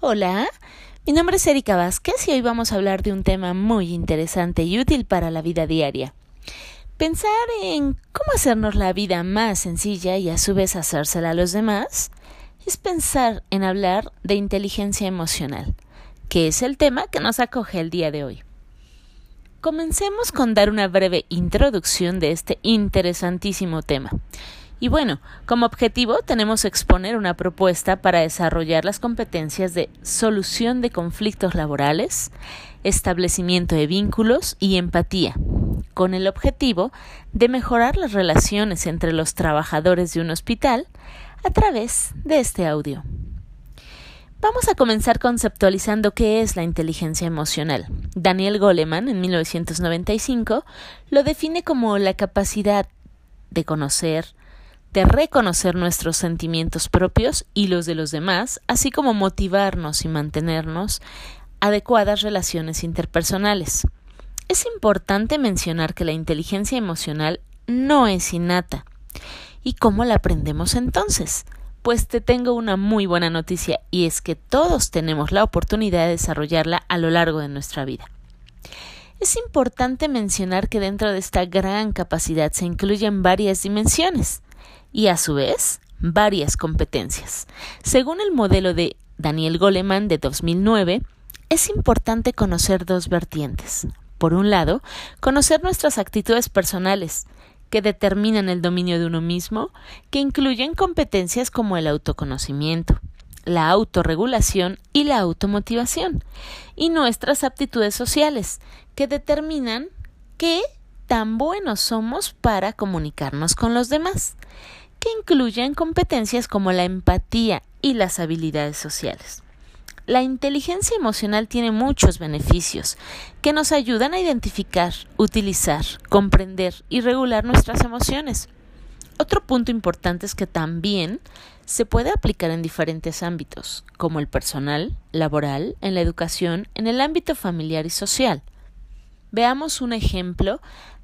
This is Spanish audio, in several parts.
Hola, mi nombre es Erika Vázquez y hoy vamos a hablar de un tema muy interesante y útil para la vida diaria. Pensar en cómo hacernos la vida más sencilla y a su vez hacérsela a los demás es pensar en hablar de inteligencia emocional, que es el tema que nos acoge el día de hoy. Comencemos con dar una breve introducción de este interesantísimo tema. Y bueno, como objetivo tenemos exponer una propuesta para desarrollar las competencias de solución de conflictos laborales, establecimiento de vínculos y empatía, con el objetivo de mejorar las relaciones entre los trabajadores de un hospital a través de este audio. Vamos a comenzar conceptualizando qué es la inteligencia emocional. Daniel Goleman, en 1995, lo define como la capacidad de conocer, de reconocer nuestros sentimientos propios y los de los demás, así como motivarnos y mantenernos adecuadas relaciones interpersonales. Es importante mencionar que la inteligencia emocional no es innata. ¿Y cómo la aprendemos entonces? Pues te tengo una muy buena noticia y es que todos tenemos la oportunidad de desarrollarla a lo largo de nuestra vida. Es importante mencionar que dentro de esta gran capacidad se incluyen varias dimensiones y a su vez varias competencias. Según el modelo de Daniel Goleman de 2009, es importante conocer dos vertientes. Por un lado, conocer nuestras actitudes personales, que determinan el dominio de uno mismo, que incluyen competencias como el autoconocimiento, la autorregulación y la automotivación, y nuestras aptitudes sociales, que determinan qué tan buenos somos para comunicarnos con los demás que incluyen competencias como la empatía y las habilidades sociales. La inteligencia emocional tiene muchos beneficios que nos ayudan a identificar, utilizar, comprender y regular nuestras emociones. Otro punto importante es que también se puede aplicar en diferentes ámbitos, como el personal, laboral, en la educación, en el ámbito familiar y social. Veamos un ejemplo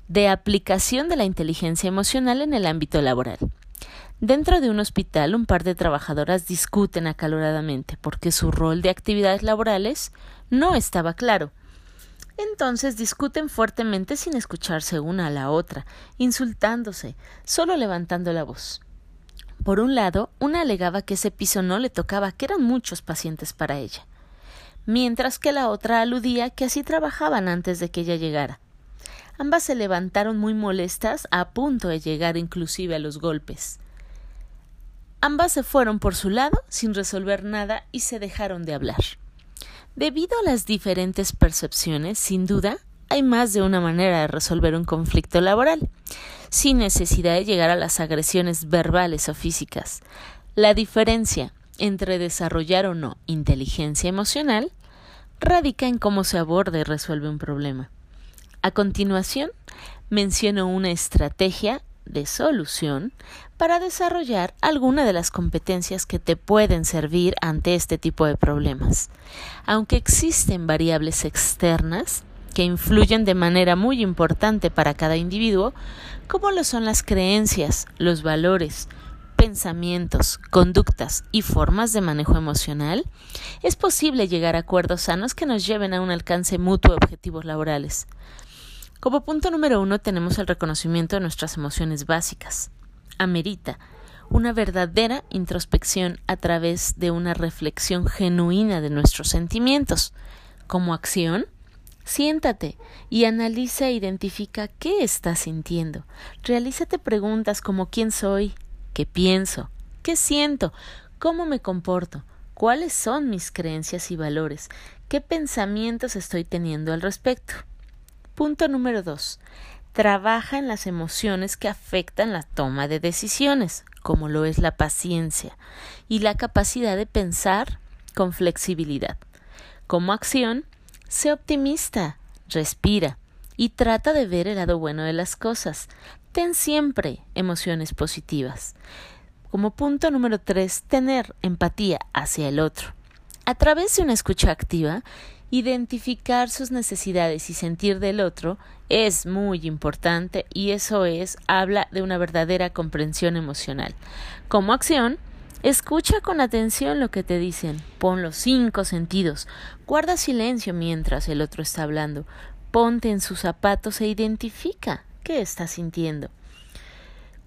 de aplicación de la inteligencia emocional en el ámbito laboral. Dentro de un hospital, un par de trabajadoras discuten acaloradamente porque su rol de actividades laborales no estaba claro. Entonces discuten fuertemente sin escucharse una a la otra, insultándose, solo levantando la voz. Por un lado, una alegaba que ese piso no le tocaba, que eran muchos pacientes para ella, mientras que la otra aludía que así trabajaban antes de que ella llegara. Ambas se levantaron muy molestas, a punto de llegar inclusive a los golpes. Ambas se fueron por su lado sin resolver nada y se dejaron de hablar. Debido a las diferentes percepciones, sin duda, hay más de una manera de resolver un conflicto laboral, sin necesidad de llegar a las agresiones verbales o físicas. La diferencia entre desarrollar o no inteligencia emocional radica en cómo se aborda y resuelve un problema. A continuación, menciono una estrategia de solución para desarrollar alguna de las competencias que te pueden servir ante este tipo de problemas. Aunque existen variables externas que influyen de manera muy importante para cada individuo, como lo son las creencias, los valores, pensamientos, conductas y formas de manejo emocional, es posible llegar a acuerdos sanos que nos lleven a un alcance mutuo de objetivos laborales. Como punto número uno tenemos el reconocimiento de nuestras emociones básicas. Amerita una verdadera introspección a través de una reflexión genuina de nuestros sentimientos. Como acción, siéntate y analiza e identifica qué estás sintiendo. Realízate preguntas como quién soy, qué pienso, qué siento, cómo me comporto, cuáles son mis creencias y valores, qué pensamientos estoy teniendo al respecto. Punto número dos. Trabaja en las emociones que afectan la toma de decisiones, como lo es la paciencia y la capacidad de pensar con flexibilidad. Como acción, sé optimista, respira y trata de ver el lado bueno de las cosas. Ten siempre emociones positivas. Como punto número tres, tener empatía hacia el otro. A través de una escucha activa, Identificar sus necesidades y sentir del otro es muy importante y eso es, habla de una verdadera comprensión emocional. Como acción, Escucha con atención lo que te dicen. Pon los cinco sentidos. Guarda silencio mientras el otro está hablando. Ponte en sus zapatos e identifica qué está sintiendo.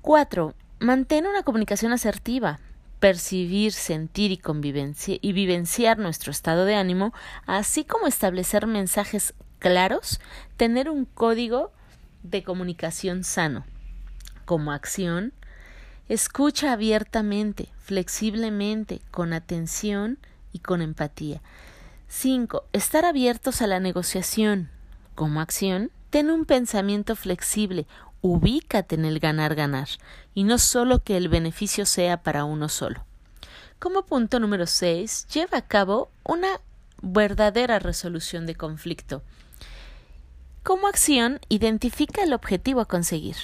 4. Mantén una comunicación asertiva. Percibir, sentir y, vivenciar nuestro estado de ánimo, así como establecer mensajes claros, tener un código de comunicación sano. Como acción, escucha abiertamente, flexiblemente, con atención y con empatía. 5. Estar abiertos a la negociación. Como acción, ten un pensamiento flexible, ubícate en el ganar-ganar, y no solo que el beneficio sea para uno solo. Como punto número 6, lleva a cabo una verdadera resolución de conflicto. Como acción, identifica el objetivo a conseguir.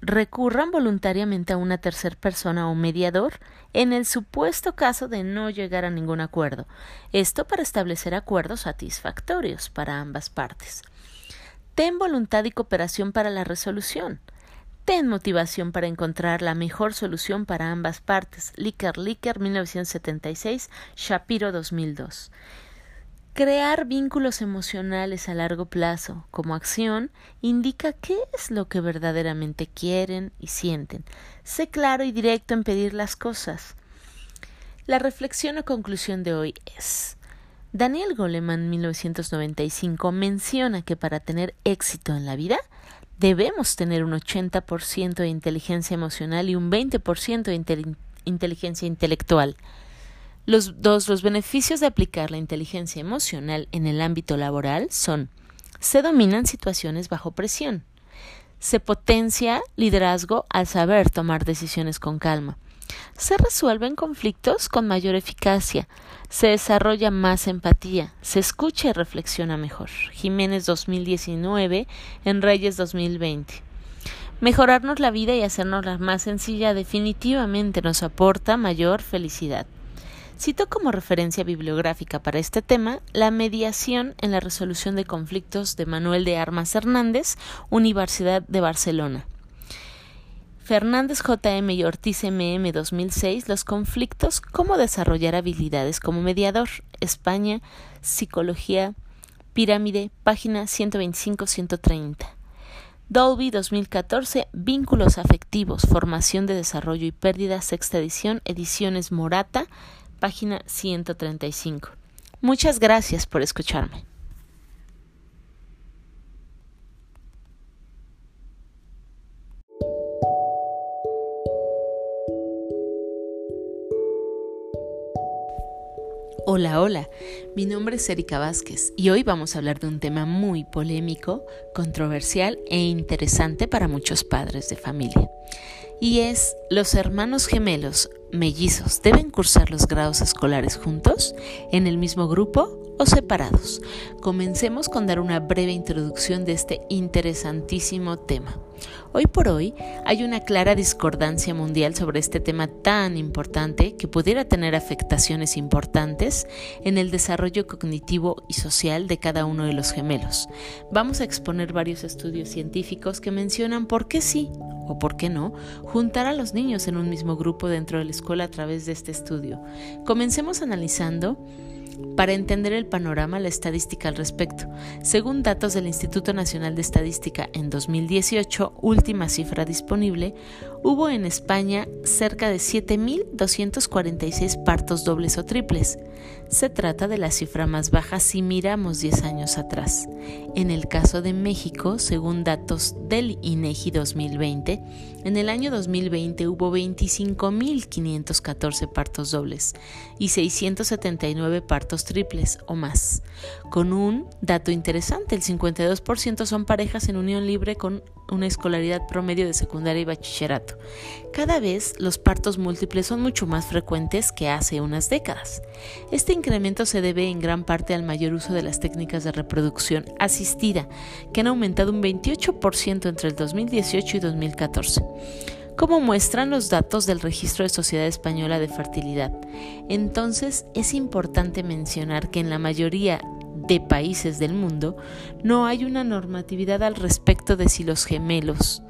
Recurran voluntariamente a una tercera persona o mediador en el supuesto caso de no llegar a ningún acuerdo. Esto para establecer acuerdos satisfactorios para ambas partes. Ten voluntad y cooperación para la resolución. Ten motivación para encontrar la mejor solución para ambas partes. Licker Licker 1976, Shapiro 2002. Crear vínculos emocionales a largo plazo como acción indica qué es lo que verdaderamente quieren y sienten. Sé claro y directo en pedir las cosas. La reflexión o conclusión de hoy es Daniel Goleman 1995 menciona que para tener éxito en la vida debemos tener un 80% de inteligencia emocional y un 20% de inteligencia intelectual. Los dos, los beneficios de aplicar la inteligencia emocional en el ámbito laboral son se dominan situaciones bajo presión, se potencia liderazgo al saber tomar decisiones con calma, se resuelven conflictos con mayor eficacia, se desarrolla más empatía, se escucha y reflexiona mejor. Jiménez 2019 en Reyes 2020. Mejorarnos la vida y hacernos más sencilla definitivamente nos aporta mayor felicidad. Cito como referencia bibliográfica para este tema la mediación en la resolución de conflictos de Manuel de Armas Hernández, Universidad de Barcelona. Fernández JM y Ortiz MM 2006 Los conflictos, cómo desarrollar habilidades como mediador. España, Psicología, Pirámide, página 125-130. Dolby 2014 Vínculos afectivos, formación de desarrollo y pérdida, sexta edición, ediciones Morata, página 135. Muchas gracias por escucharme. Hola, hola, mi nombre es Erika Vázquez y hoy vamos a hablar de un tema muy polémico, controversial e interesante para muchos padres de familia. Y es, ¿los hermanos gemelos mellizos deben cursar los grados escolares juntos, en el mismo grupo o separados? Comencemos con dar una breve introducción de este interesantísimo tema. Hoy por hoy hay una clara discordancia mundial sobre este tema tan importante que pudiera tener afectaciones importantes en el desarrollo cognitivo y social de cada uno de los gemelos. Vamos a exponer varios estudios científicos que mencionan por qué sí o por qué no juntar a los niños en un mismo grupo dentro de la escuela a través de este estudio. Comencemos analizando para entender el panorama, la estadística al respecto. Según datos del Instituto Nacional de Estadística en 2018, última cifra disponible, hubo en España cerca de 7.246 partos dobles o triples. Se trata de la cifra más baja si miramos 10 años atrás. En el caso de México, según datos del INEGI 2020, en el año 2020 hubo 25.514 partos dobles y 679 partos triples o más. Con un dato interesante, el 52% son parejas en unión libre con una escolaridad promedio de secundaria y bachillerato. Cada vez los partos múltiples son mucho más frecuentes que hace unas décadas. Este incremento se debe en gran parte al mayor uso de las técnicas de reproducción asistida, que han aumentado un 28% entre el 2018 y 2014 como muestran los datos del Registro de Sociedad Española de Fertilidad. Entonces, es importante mencionar que en la mayoría de países del mundo no hay una normatividad al respecto de si los gemelos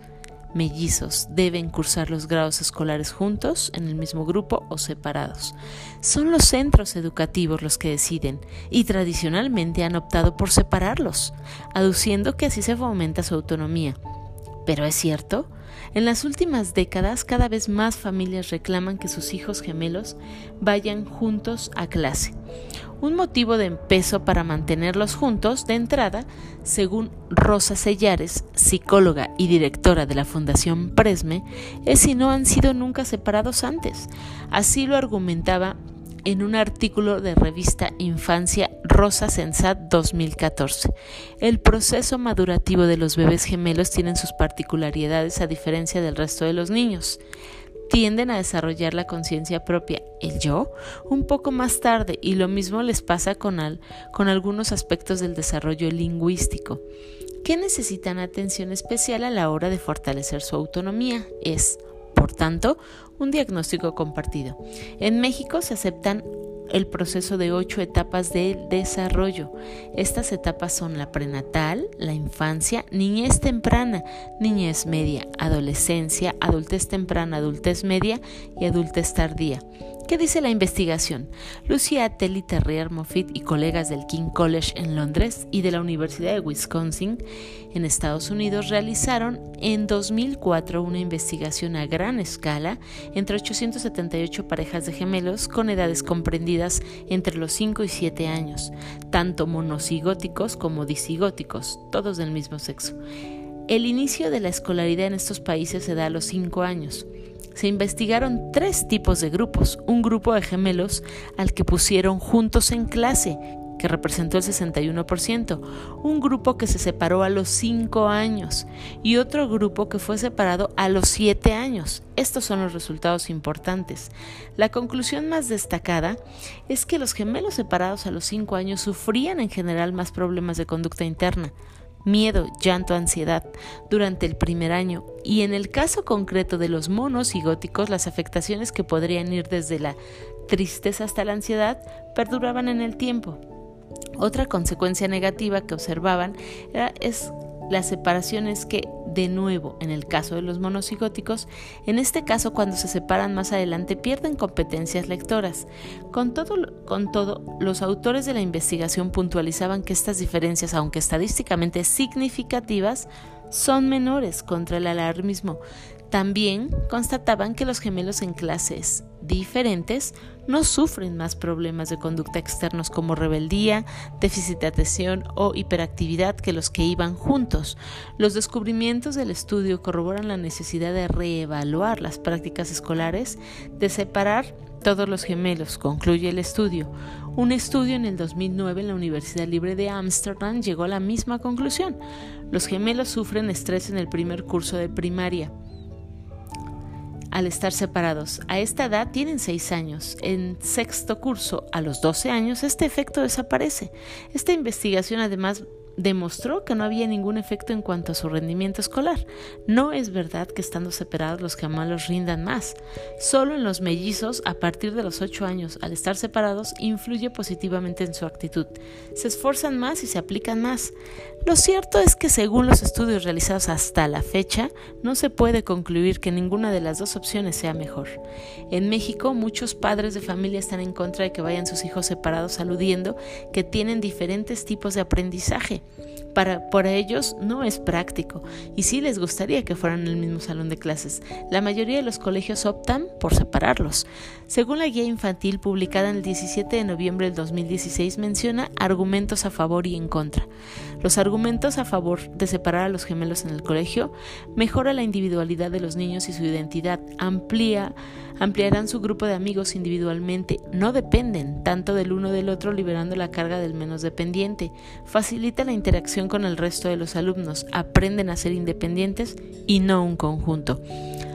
mellizos deben cursar los grados escolares juntos, en el mismo grupo o separados. Son los centros educativos los que deciden y tradicionalmente han optado por separarlos, aduciendo que así se fomenta su autonomía. ¿Pero es cierto? En las últimas décadas cada vez más familias reclaman que sus hijos gemelos vayan juntos a clase. Un motivo de peso para mantenerlos juntos de entrada, según Rosa Sellares, psicóloga y directora de la Fundación Presme, es si no han sido nunca separados antes. Así lo argumentaba en un artículo de revista Infancia Rosa Sensat 2014. El proceso madurativo de los bebés gemelos tiene sus particularidades a diferencia del resto de los niños. Tienden a desarrollar la conciencia propia, el yo, un poco más tarde y lo mismo les pasa con, con algunos aspectos del desarrollo lingüístico, que necesitan atención especial a la hora de fortalecer su autonomía. Es por tanto, un diagnóstico compartido. En México se aceptan el proceso de ocho etapas de desarrollo. Estas etapas son la prenatal, la infancia, niñez temprana, niñez media, adolescencia, adultez temprana, adultez media y adultez tardía. ¿Qué dice la investigación? Lucia Telly Terrier Moffitt y colegas del King College en Londres y de la Universidad de Wisconsin en Estados Unidos realizaron en 2004 una investigación a gran escala entre 878 parejas de gemelos con edades comprendidas entre los 5 y 7 años, tanto monocigóticos como disigóticos, todos del mismo sexo. El inicio de la escolaridad en estos países se da a los 5 años se investigaron tres tipos de grupos. Un grupo de gemelos al que pusieron juntos en clase, que representó el 61%, un grupo que se separó a los 5 años y otro grupo que fue separado a los 7 años. Estos son los resultados importantes. La conclusión más destacada es que los gemelos separados a los 5 años sufrían en general más problemas de conducta interna, miedo, llanto, ansiedad durante el primer año y en el caso concreto de los monos y góticos las afectaciones que podrían ir desde la tristeza hasta la ansiedad perduraban en el tiempo. Otra consecuencia negativa que observaban era, es la separación es que, de nuevo, en el caso de los monocigóticos, en este caso cuando se separan más adelante pierden competencias lectoras. Con todo, con todo, los autores de la investigación puntualizaban que estas diferencias, aunque estadísticamente significativas, son menores contra el alarmismo. También constataban que los gemelos en clases diferentes no sufren más problemas de conducta externos como rebeldía, déficit de atención o hiperactividad que los que iban juntos. Los descubrimientos del estudio corroboran la necesidad de reevaluar las prácticas escolares, de separar todos los gemelos, concluye el estudio. Un estudio en el 2009 en la Universidad Libre de Ámsterdam llegó a la misma conclusión. Los gemelos sufren estrés en el primer curso de primaria al estar separados. A esta edad tienen 6 años. En sexto curso, a los 12 años, este efecto desaparece. Esta investigación además demostró que no había ningún efecto en cuanto a su rendimiento escolar. No es verdad que estando separados los gemelos rindan más. Solo en los mellizos, a partir de los 8 años, al estar separados, influye positivamente en su actitud. Se esfuerzan más y se aplican más. Lo cierto es que según los estudios realizados hasta la fecha, no se puede concluir que ninguna de las dos opciones sea mejor. En México, muchos padres de familia están en contra de que vayan sus hijos separados, aludiendo que tienen diferentes tipos de aprendizaje. Para, por ellos no es práctico y sí les gustaría que fueran en el mismo salón de clases. La mayoría de los colegios optan por separarlos. Según la guía infantil publicada el 17 de noviembre del 2016 menciona argumentos a favor y en contra. Los argumentos a favor de separar a los gemelos en el colegio mejora la individualidad de los niños y su identidad, amplía, ampliarán su grupo de amigos individualmente, no dependen tanto del uno del otro liberando la carga del menos dependiente, facilita la interacción con el resto de los alumnos, aprenden a ser independientes y no un conjunto.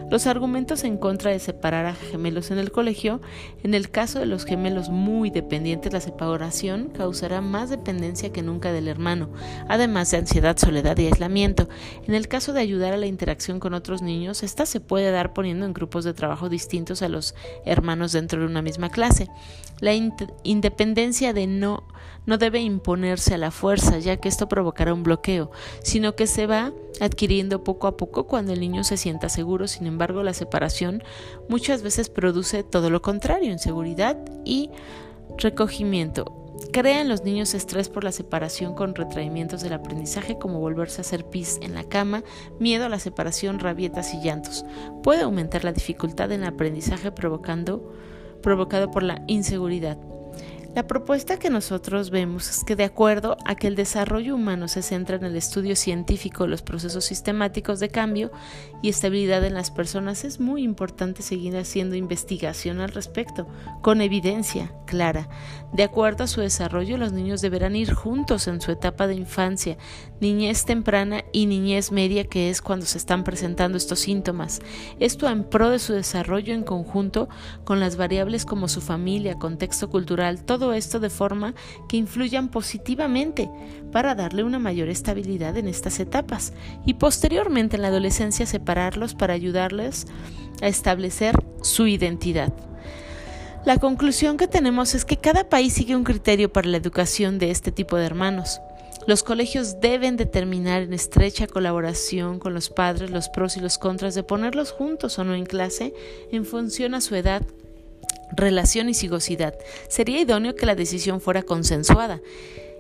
Los argumentos en contra de separar a gemelos en el colegio, en el caso de los gemelos muy dependientes, la separación causará más dependencia que nunca del hermano, además de ansiedad, soledad y aislamiento. En el caso de ayudar a la interacción con otros niños, esta se puede dar poniendo en grupos de trabajo distintos a los hermanos dentro de una misma clase. La independencia de no no debe imponerse a la fuerza, ya que esto provocará un bloqueo, sino que se va adquiriendo poco a poco cuando el niño se sienta seguro. Sin embargo, la separación muchas veces produce todo lo contrario, inseguridad y recogimiento. Crea en los niños estrés por la separación con retraimientos del aprendizaje como volverse a hacer pis en la cama, miedo a la separación, rabietas y llantos. Puede aumentar la dificultad en el aprendizaje provocando, provocado por la inseguridad. La propuesta que nosotros vemos es que de acuerdo a que el desarrollo humano se centra en el estudio científico los procesos sistemáticos de cambio y estabilidad en las personas, es muy importante seguir haciendo investigación al respecto, con evidencia clara. De acuerdo a su desarrollo, los niños deberán ir juntos en su etapa de infancia, niñez temprana y niñez media, que es cuando se están presentando estos síntomas. Esto en pro de su desarrollo en conjunto con las variables como su familia, contexto cultural, esto de forma que influyan positivamente para darle una mayor estabilidad en estas etapas y posteriormente en la adolescencia separarlos para ayudarles a establecer su identidad. La conclusión que tenemos es que cada país sigue un criterio para la educación de este tipo de hermanos. Los colegios deben determinar en estrecha colaboración con los padres los pros y los contras de ponerlos juntos o no en clase en función a su edad, relación y sigosidad. Sería idóneo que la decisión fuera consensuada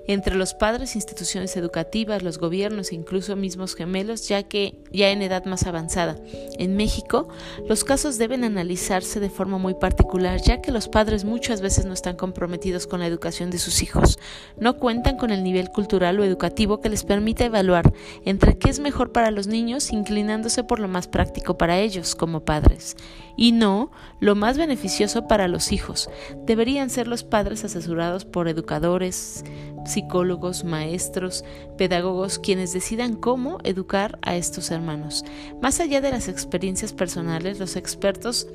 entre los padres, instituciones educativas, los gobiernos e incluso mismos gemelos, ya que ya en edad más avanzada. En México, los casos deben analizarse de forma muy particular, ya que los padres muchas veces no están comprometidos con la educación de sus hijos, no cuentan con el nivel cultural o educativo que les permita evaluar entre qué es mejor para los niños, inclinándose por lo más práctico para ellos como padres, y no lo más beneficioso para los hijos. Deberían ser los padres asesorados por educadores, psicólogos, maestros, pedagogos, quienes decidan cómo educar a estos hermanos. Más allá de las experiencias personales, los expertos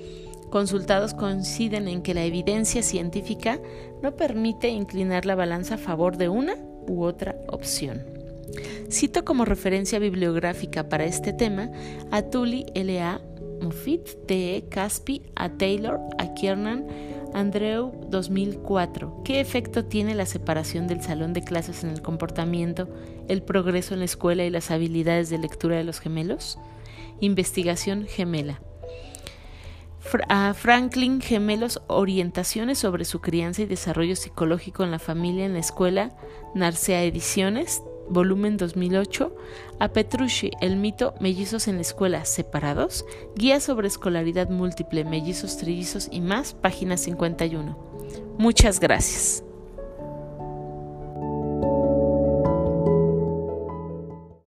consultados coinciden en que la evidencia científica no permite inclinar la balanza a favor de una u otra opción. Cito como referencia bibliográfica para este tema a Tully L.A. Moffitt, T.E. Caspi, a Taylor, a Kiernan, Andreu 2004. ¿Qué efecto tiene la separación del salón de clases en el comportamiento, el progreso en la escuela y las habilidades de lectura de los gemelos? Investigación gemela. a Franklin Gemelos Orientaciones sobre su crianza y desarrollo psicológico en la familia en la escuela, Narcea Ediciones, volumen 2008, a Petrucci, El mito Mellizos en la escuela separados, Guía sobre escolaridad múltiple, mellizos, trillizos y más, página 51. Muchas gracias.